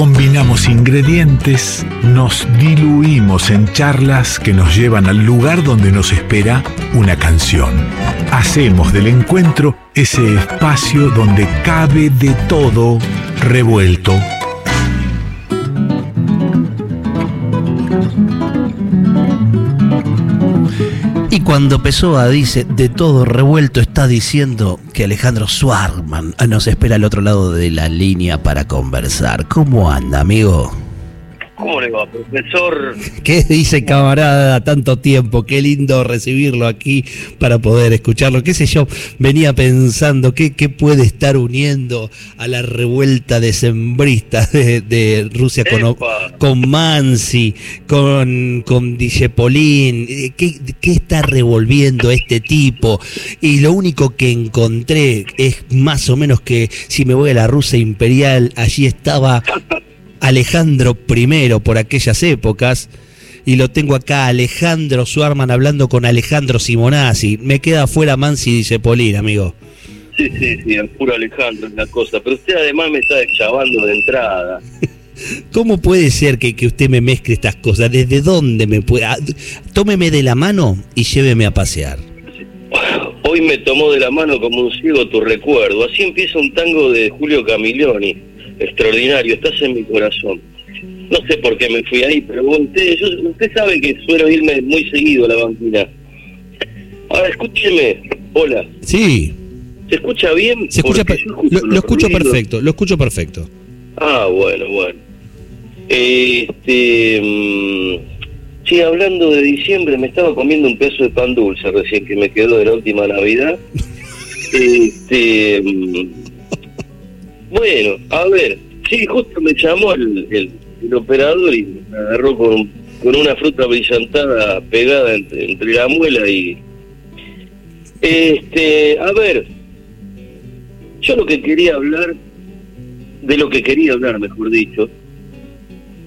Combinamos ingredientes, nos diluimos en charlas que nos llevan al lugar donde nos espera una canción. Hacemos del encuentro ese espacio donde cabe de todo revuelto Y cuando Pessoa dice de todo revuelto, está diciendo Alejandro Swarman nos espera al otro lado de la línea para conversar. ¿Cómo anda, amigo? ¿Cómo le va, profesor? ¿Qué dice camarada tanto tiempo? Qué lindo recibirlo aquí para poder escucharlo. ¿Qué sé yo? Venía pensando qué, qué puede estar uniendo a la revuelta decembrista de, de Rusia con, con Mansi, con, con Dijepolín. ¿Qué, ¿Qué está revolviendo este tipo? Y lo único que encontré es más o menos que si me voy a la Rusia imperial, allí estaba Alejandro I por aquellas épocas. Y lo tengo acá, Alejandro Suarman hablando con Alejandro Simonazzi. Me queda fuera Mansi dice Polín, amigo. Sí, sí, sí, el puro Alejandro es la cosa. Pero usted además me está deschavando de entrada. ¿Cómo puede ser que, que, usted me mezcle estas cosas? ¿Desde dónde me puede...? Ah, tómeme de la mano y lléveme a pasear. Hoy me tomó de la mano como un ciego tu recuerdo. Así empieza un tango de Julio Camilioni extraordinario, estás en mi corazón. No sé por qué me fui ahí, pero usted, usted sabe que suelo irme muy seguido a la banquina. Ahora escúcheme, hola. Sí. ¿Se escucha bien? Se escucha lo, escucho perfecto, lo escucho perfecto. Ah, bueno, bueno. Este, mm, sí, hablando de diciembre, me estaba comiendo un pedazo de pan dulce recién que me quedó de la última Navidad. este, mm, bueno, a ver, sí, justo me llamó el, operador y me agarró con, con una fruta brillantada pegada entre, la muela y... Este, a ver, yo lo que quería hablar, de lo que quería hablar, mejor dicho,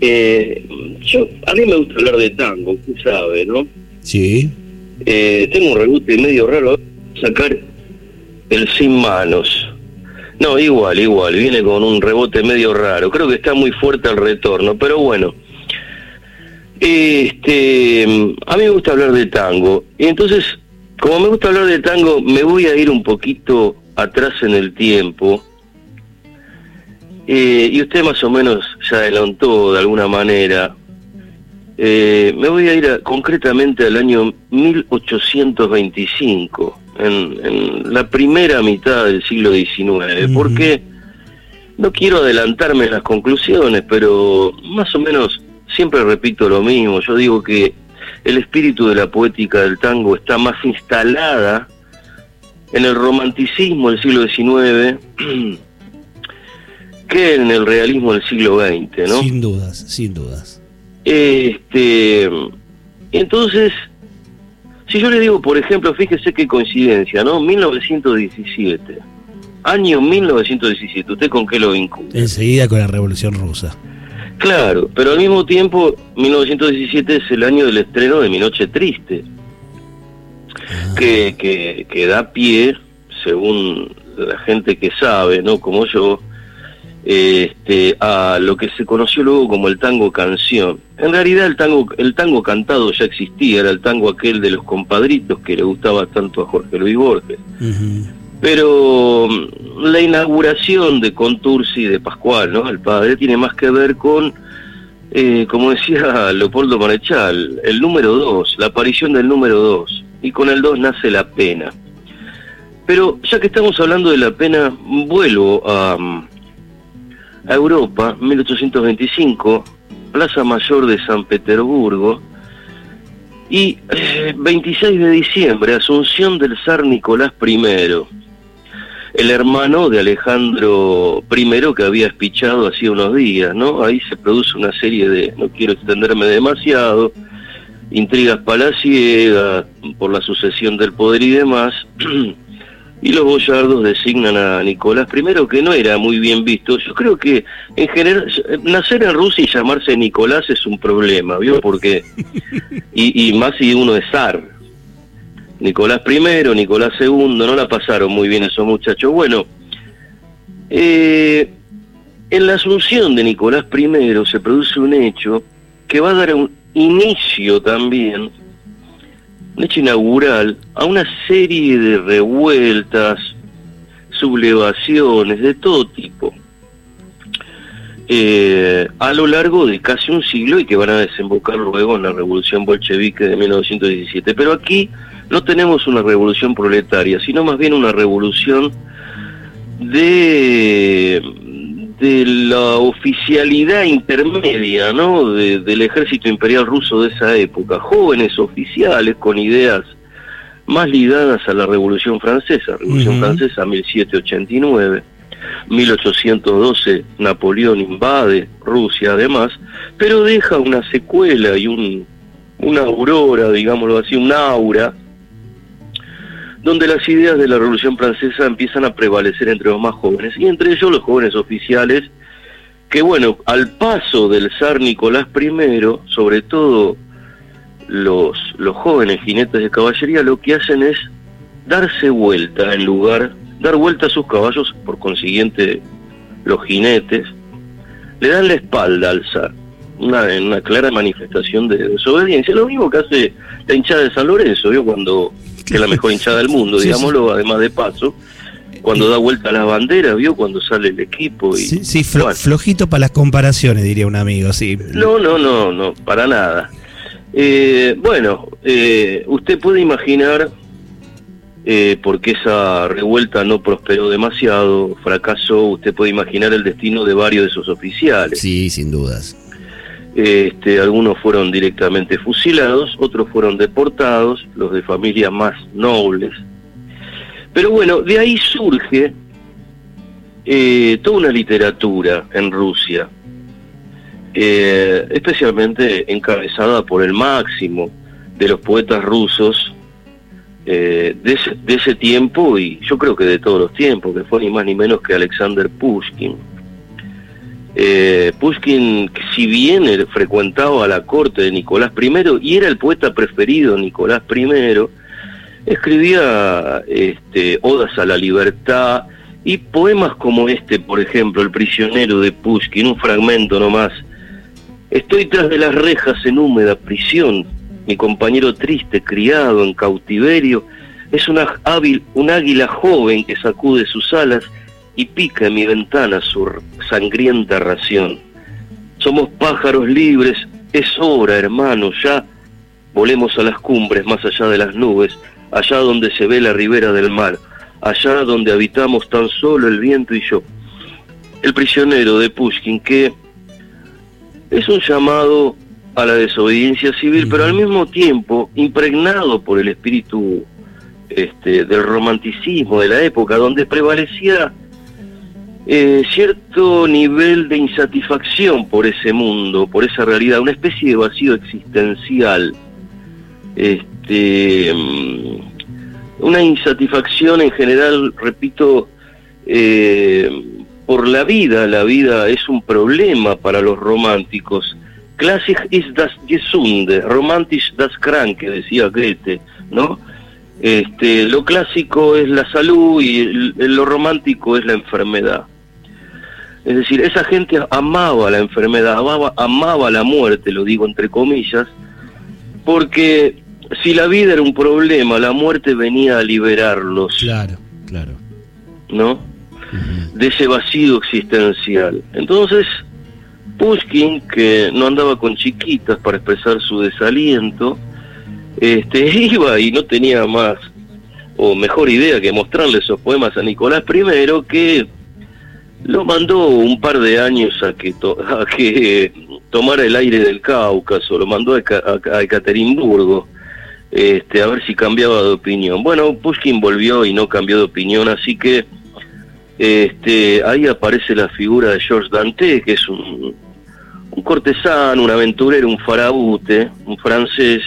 eh, yo, a mí me gusta hablar de tango, usted sabe, ¿no? Sí. Eh, tengo un rebote medio raro, sacar el sin manos. No, igual, igual, viene con un rebote medio raro. Creo que está muy fuerte el retorno, pero bueno. Este, a mí me gusta hablar de tango. Y entonces, como me gusta hablar de tango, me voy a ir un poquito atrás en el tiempo. Eh, y usted más o menos ya adelantó de alguna manera. Eh, me voy a ir concretamente al año 1825 en, la primera mitad del siglo XIX, porque no quiero adelantarme en las conclusiones, pero más o menos siempre repito lo mismo. Yo digo que el espíritu de la poética del tango está más instalada en el romanticismo del siglo XIX que en el realismo del siglo XX, ¿no? Sin dudas, sin dudas. Este, entonces, si yo le digo, por ejemplo, fíjese qué coincidencia, ¿no? 1917. Año 1917. ¿Usted con qué lo vincula? Enseguida con la Revolución Rusa. Claro, pero al mismo tiempo, 1917 es el año del estreno de Mi Noche Triste, ah. que, que, que da pie, según la gente que sabe, ¿no? Como yo, este, a lo que se conoció luego como el tango canción. En realidad el tango, el tango cantado ya existía, era el tango aquel de los compadritos que le gustaba tanto a Jorge Luis Borges. Pero mm, la inauguración de Contursi de Pascual, ¿no? El padre tiene más que ver con, eh, como decía Leopoldo Marechal, el número dos, la aparición del número dos. Y con el dos nace la pena. Pero ya que estamos hablando de la pena, vuelvo a, mm, a Europa, 1825, Plaza Mayor de San Petersburgo, y 26 eh, de diciembre, Asunción del zar Nicolás I, el hermano de Alejandro I que había espichado hacía unos días, ¿no? Ahí se produce una serie de, no quiero extenderme demasiado, intrigas palaciegas por la sucesión del poder y demás, y los boyardos designan a Nicolás I, que no era muy bien visto. Yo creo que en general nacer en Rusia y llamarse Nicolás es un problema, ¿vio? Porque y, más si uno es zar. Nicolás I, Nicolás II, no la pasaron muy bien esos muchachos. Bueno, eh, En la asunción de Nicolás I se produce un hecho que va a dar un inicio también, hecho inaugural, a una serie de revueltas, sublevaciones de todo tipo, eh, a lo largo de casi un siglo y que van a desembocar luego en la revolución bolchevique de 1917. Pero aquí no tenemos una revolución proletaria, sino más bien una revolución de, de la oficialidad intermedia ¿no? del ejército imperial ruso de esa época, jóvenes oficiales con ideas más ligadas a la Revolución Francesa, Revolución Francesa 1789, 1812 Napoleón invade Rusia además, pero deja una secuela y un, una aurora, digámoslo así, un aura donde las ideas de la Revolución Francesa empiezan a prevalecer entre los más jóvenes, y entre ellos los jóvenes oficiales, que bueno, al paso del zar Nicolás I, sobre todo los, los jóvenes jinetes de caballería, lo que hacen es darse vuelta en lugar, dar vuelta a sus caballos, por consiguiente los jinetes, le dan la espalda al zar, una, una clara manifestación de desobediencia, lo mismo que hace la hinchada de San Lorenzo, ¿vio? cuando que es la mejor hinchada del mundo, digámoslo, además de paso, cuando da vuelta a las banderas, vio cuando sale el equipo. Y, sí, flojito para las comparaciones, diría un amigo, sí. No, no, no, no, para nada. Eh, bueno, eh, usted puede imaginar, eh, porque esa revuelta no prosperó demasiado, fracasó, usted puede imaginar el destino de varios de esos oficiales. Sí, sin dudas. Este, algunos fueron directamente fusilados, otros fueron deportados, los de familias más nobles. Pero bueno, de ahí surge eh, toda una literatura en Rusia, eh, especialmente encabezada por el máximo de los poetas rusos eh, de, ese, de, ese, tiempo y yo creo que de todos los tiempos, que fue ni más ni menos que Alexander Pushkin. Eh, Pushkin, si bien frecuentaba la corte de Nicolás I y era el poeta preferido de Nicolás I, escribía este, odas a la libertad y poemas como este, por ejemplo, El prisionero de Pushkin, un fragmento nomás. Estoy tras de las rejas en húmeda prisión, mi compañero triste, criado en cautiverio, es una hábil, un águila joven que sacude sus alas y pica en mi ventana su sangrienta ración. Somos pájaros libres, es hora, hermano, ya volemos a las cumbres más allá de las nubes, allá donde se ve la ribera del mar, allá donde habitamos tan solo el viento y yo. El prisionero de Pushkin, que es un llamado a la desobediencia civil, pero al mismo tiempo impregnado por el espíritu este, del romanticismo de la época, donde prevalecía eh, cierto nivel de insatisfacción por ese mundo, por esa realidad, una especie de vacío existencial, este, mm, una insatisfacción en general, repito, eh, por la vida, la vida es un problema para los románticos. Klassik ist das Gesunde, romantisch das Kranke, decía Goethe, ¿no? Este, lo clásico es la salud y lo romántico es la enfermedad. Es decir, esa gente amaba la enfermedad, amaba, amaba la muerte, lo digo entre comillas, porque si la vida era un problema, la muerte venía a liberarlos. Claro, claro. ¿No? De ese vacío existencial. Entonces, Pushkin, que no andaba con chiquitas para expresar su desaliento, este, iba y no tenía más o mejor idea que mostrarle esos poemas a Nicolás I, que lo mandó un par de años a que, a que tomara el aire del Cáucaso, lo mandó a, a, Ekaterimburgo, este, a ver si cambiaba de opinión. Bueno, Pushkin volvió y no cambió de opinión, así que este, ahí aparece la figura de Georges Dante, que es un, un cortesano, un aventurero, un farabute, un francés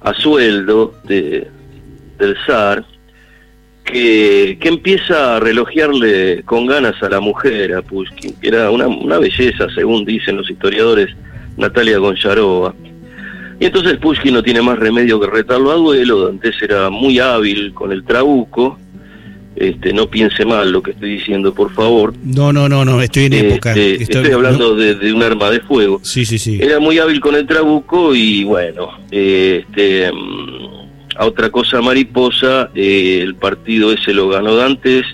a sueldo de, del zar, que, que, empieza a relojearle con ganas a la mujer, a Pushkin, que era una, una belleza, según dicen los historiadores, Natalia Goncharova. Y entonces Pushkin no tiene más remedio que retarlo a duelo, antes era muy hábil con el trabuco, este, no piense mal lo que estoy diciendo, por favor. No, no, no, no, estoy en época. Este, estoy, hablando de, un arma de fuego. Sí, sí, sí. Era muy hábil con el trabuco y bueno, este, mm, a otra cosa mariposa, eh, el partido ese lo ganó Dantes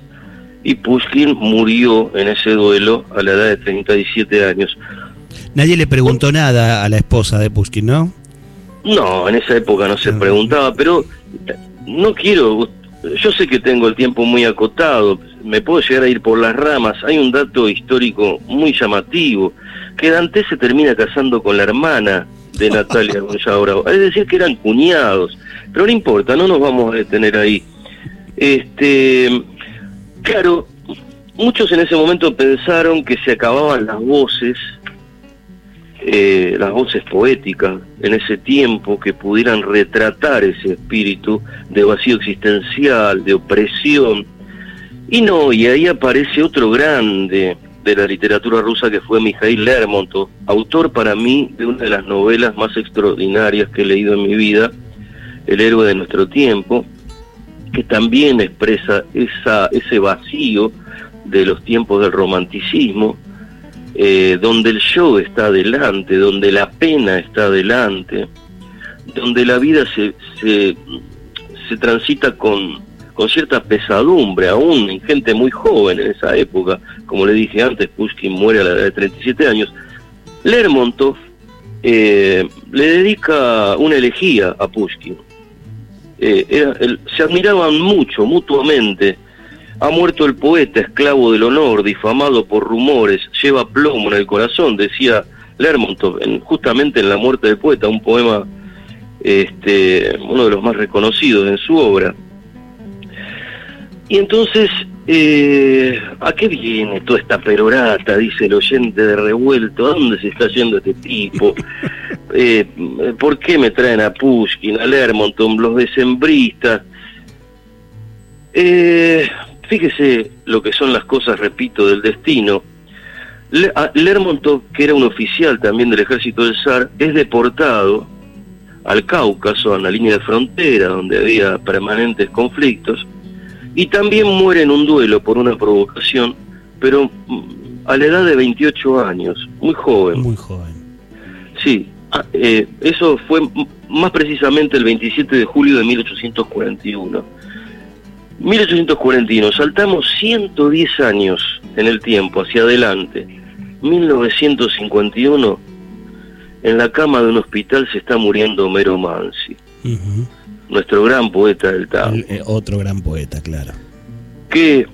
y Pushkin murió en ese duelo a la edad de 37 años. Nadie le preguntó nada a la esposa de Pushkin, ¿no? No, en esa época no se preguntaba, pero no quiero yo sé que tengo el tiempo muy acotado, me puedo llegar a ir por las ramas. Hay un dato histórico muy llamativo, que Dante se termina casando con la hermana de Natalia Gonzalo Es decir, que eran cuñados. Pero no importa, no nos vamos a detener ahí. Este, claro, muchos en ese momento pensaron que se acababan las voces eh, las voces poéticas en ese tiempo que pudieran retratar ese espíritu de vacío existencial, de opresión. Y no, y ahí aparece otro grande de la literatura rusa que fue Mikhail Lermontov, autor para mí de una de las novelas más extraordinarias que he leído en mi vida, El héroe de nuestro tiempo, que también expresa esa, ese vacío de los tiempos del romanticismo, eh, donde el show está adelante, donde la pena está adelante, donde la vida se, transita con, con cierta pesadumbre, aún en gente muy joven en esa época, como le dije antes, Pushkin muere a la edad de 37 años, Lermontov eh, le dedica una elegía a Pushkin. Eh, se admiraban mucho, mutuamente, ha muerto el poeta, esclavo del honor, difamado por rumores, lleva plomo en el corazón, decía Lermontov, justamente en La muerte del poeta, un poema, este, uno de los más reconocidos en su obra. Y entonces, eh, ¿a qué viene toda esta perorata? Dice el oyente de revuelto. ¿A dónde se está yendo este tipo? Eh, ¿Por qué me traen a Pushkin, a Lermontov, los decembristas? Eh, Fíjese lo que son las cosas, repito, del destino. Lermontov, que era un oficial también del ejército del zar, es deportado al Cáucaso, a la línea de frontera, donde había permanentes conflictos, y también muere en un duelo por una provocación, pero mm, a la edad de 28 años, muy joven. Muy joven. Sí, ah, eh, eso fue más precisamente el 27 de julio de 1841 1841, saltamos 110 años en el tiempo, hacia adelante. 1951, en la cama de un hospital se está muriendo Homero Mansi, nuestro gran poeta del tango. Eh, otro gran poeta, claro. Que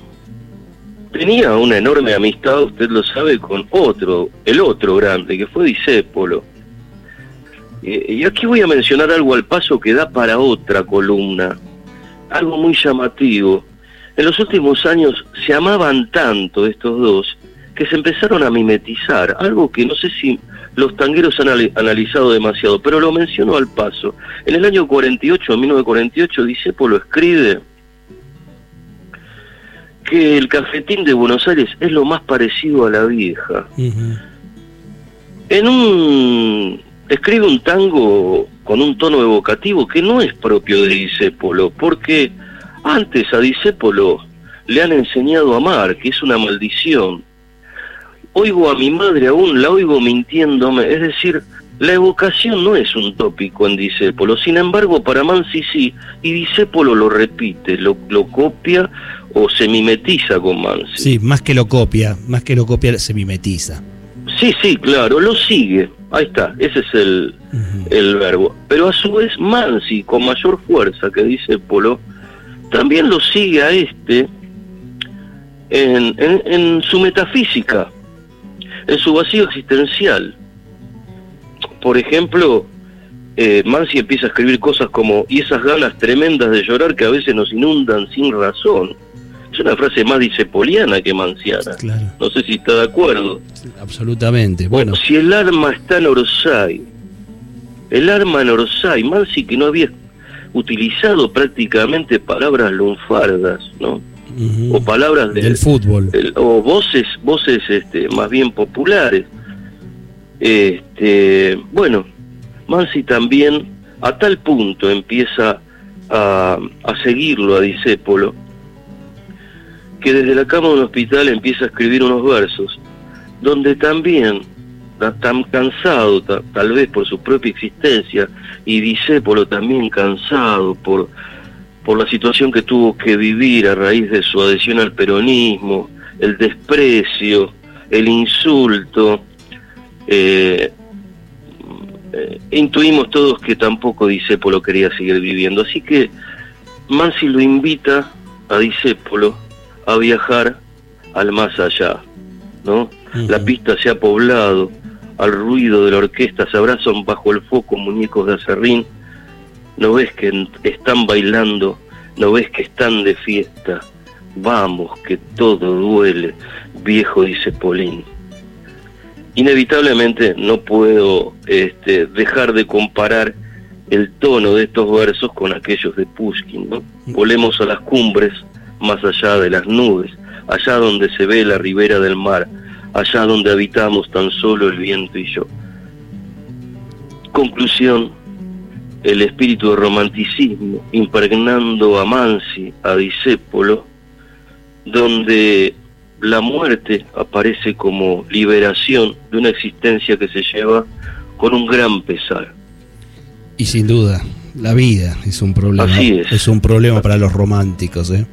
tenía una enorme amistad, usted lo sabe, con otro, el otro grande, que fue Disépolo. Eh, y aquí voy a mencionar algo al paso que da para otra columna algo muy llamativo. En los últimos años se amaban tanto estos dos que se empezaron a mimetizar, algo que no sé si los tangueros han analizado demasiado, pero lo menciono al paso. En el año 48, 1948, Disépolo escribe que el cafetín de Buenos Aires es lo más parecido a la vieja. En un escribe un tango con un tono evocativo que no es propio de Disépolo, porque antes a Disépolo le han enseñado a amar, que es una maldición. Oigo a mi madre aún, la oigo mintiéndome, es decir, la evocación no es un tópico en Disépolo, sin embargo para Mansi sí, y Disépolo lo repite, lo, lo copia o se mimetiza con Mansi. Sí, más que lo copia, más que lo copia, se mimetiza. Sí, sí, claro, lo sigue. Ahí está, ese es el, el verbo. Pero a su vez Mansi, con mayor fuerza, que dice Polo, también lo sigue a este en, en, su metafísica, en su vacío existencial. Por ejemplo, eh, Mansi empieza a escribir cosas como, y esas ganas tremendas de llorar que a veces nos inundan sin razón. Es una frase más dicepoliana que manciana. No sé si está de acuerdo. absolutamente. Bueno. Si el arma está en Orsay, el arma en Orsay, Mansi que no había utilizado prácticamente palabras lunfardas, ¿no? O palabras del fútbol. o voces, voces este, más bien populares. Este, bueno, Mansi también a tal punto empieza a, a seguirlo a Disépolo que desde la cama de un hospital empieza a escribir unos versos, donde también, tan cansado tal vez por su propia existencia, y Disépolo también cansado por, por la situación que tuvo que vivir a raíz de su adhesión al peronismo, el desprecio, el insulto, eh, eh, intuimos todos que tampoco Disépolo quería seguir viviendo. Así que Mansi lo invita a Disépolo a viajar al más allá, ¿no? La pista se ha poblado, al ruido de la orquesta se abrazan bajo el foco muñecos de acerrín, no ves que están bailando, no ves que están de fiesta, vamos, que todo duele, viejo dice Polín. Inevitablemente no puedo este, dejar de comparar el tono de estos versos con aquellos de Pushkin, ¿no? Volemos a las cumbres, más allá de las nubes, allá donde se ve la ribera del mar, allá donde habitamos tan solo el viento y yo. Conclusión, el espíritu de romanticismo impregnando a Mansi, a Disépolo, donde la muerte aparece como liberación de una existencia que se lleva con un gran pesar. Y sin duda, la vida es un problema. Así es. Es un problema para los románticos, ¿eh?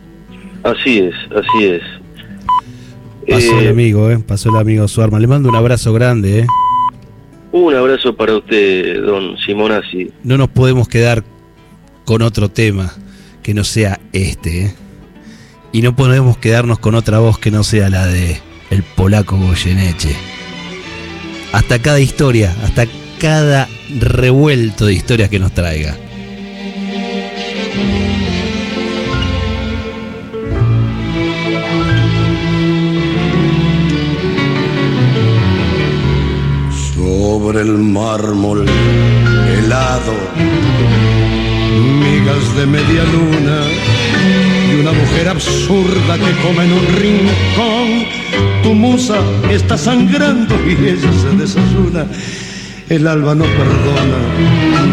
Así es, así es. Pasó el eh, amigo, ¿eh? Pasó el amigo Suarma. Le mando un abrazo grande, ¿eh? Un abrazo para usted, don Simonazzi. No nos podemos quedar con otro tema que no sea este, ¿eh? Y no podemos quedarnos con otra voz que no sea la de el polaco Goyeneche. Hasta cada historia, hasta cada revuelto de historias que nos traiga. Mármol helado, migas de media luna y una mujer absurda que come en un rincón. Tu musa está sangrando y ella se desayuna el alba no perdona,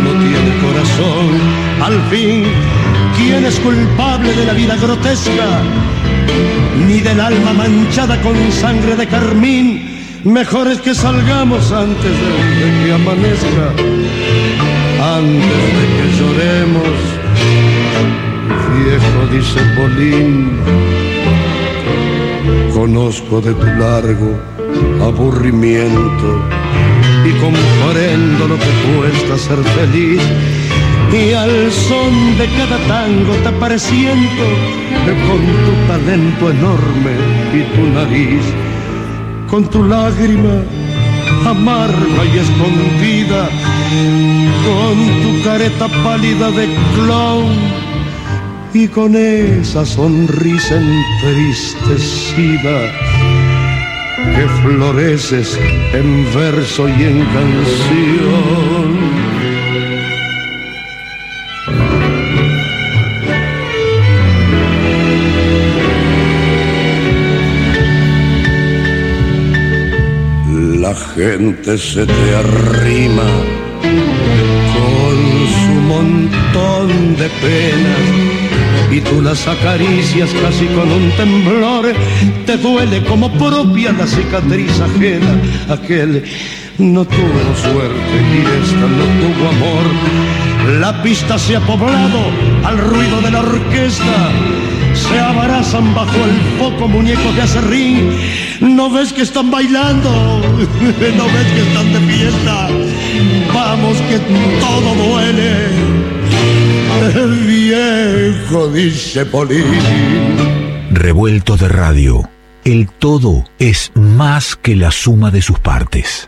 no tiene corazón. Al fin, ¿quién es culpable de la vida grotesca? Ni del alma manchada con sangre de carmín. Mejor es que salgamos antes de, que amanezca, antes de que lloremos. Viejo, dice Polín, conozco de tu largo aburrimiento y comprendo lo que cuesta ser feliz. Y al son de cada tango te pareciendo con tu talento enorme y tu nariz, con tu lágrima amarga y escondida, con tu careta pálida de clown y con esa sonrisa entristecida que floreces en verso y en canción. Gente se te arrima con su montón de penas y tú las acaricias casi con un temblor, te duele como propia la cicatriz ajena, aquel no tuvo suerte y esta no tuvo amor. La pista se ha poblado al ruido de la orquesta, se abrazan bajo el foco muñecos de acerrín. No ves que están bailando, no ves que están de fiesta. Vamos que todo duele viejo, dice Polín. Revuelto de radio. El todo es más que la suma de sus partes.